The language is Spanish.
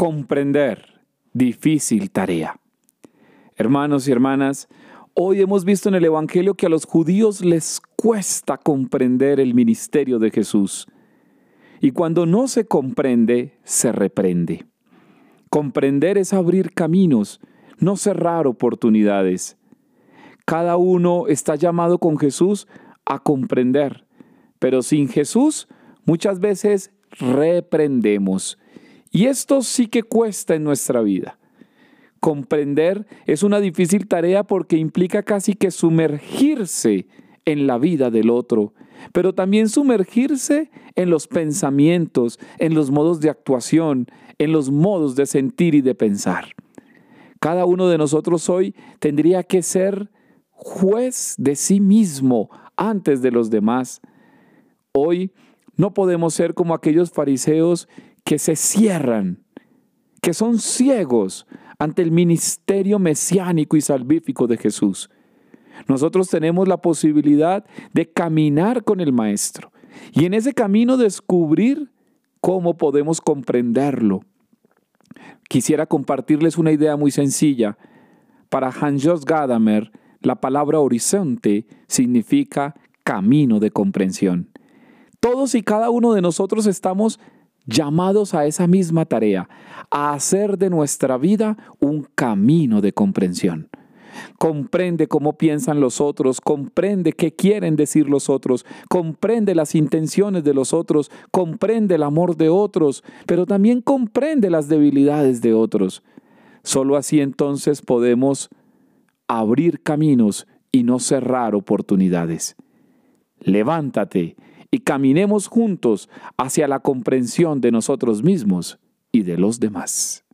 Comprender, difícil tarea. Hermanos y hermanas, hoy hemos visto en el Evangelio que a los judíos les cuesta comprender el ministerio de Jesús. Y cuando no se comprende, se reprende. Comprender es abrir caminos, no cerrar oportunidades. Cada uno está llamado con Jesús a comprender, pero sin Jesús muchas veces reprendemos y esto sí que cuesta en nuestra vida. Comprender es una difícil tarea porque implica casi que sumergirse en la vida del otro, pero también sumergirse en los pensamientos, en los modos de actuación, en los modos de sentir y de pensar. Cada uno de nosotros hoy tendría que ser juez de sí mismo antes de los demás. Hoy no podemos ser como aquellos fariseos que se cierran, que son ciegos ante el ministerio mesiánico y salvífico de Jesús. Nosotros tenemos la posibilidad de caminar con el Maestro y en ese camino descubrir cómo podemos comprenderlo. Quisiera compartirles una idea muy sencilla. Para Hans-Jos Gadamer, la palabra horizonte significa camino de comprensión. Todos y cada uno de nosotros estamos llamados a esa misma tarea, a hacer de nuestra vida un camino de comprensión. Comprende cómo piensan los otros, comprende qué quieren decir los otros, comprende las intenciones de los otros, comprende el amor de otros, pero también comprende las debilidades de otros. Solo así entonces podemos abrir caminos y no cerrar oportunidades. Levántate y caminemos juntos hacia la comprensión de nosotros mismos y de los demás.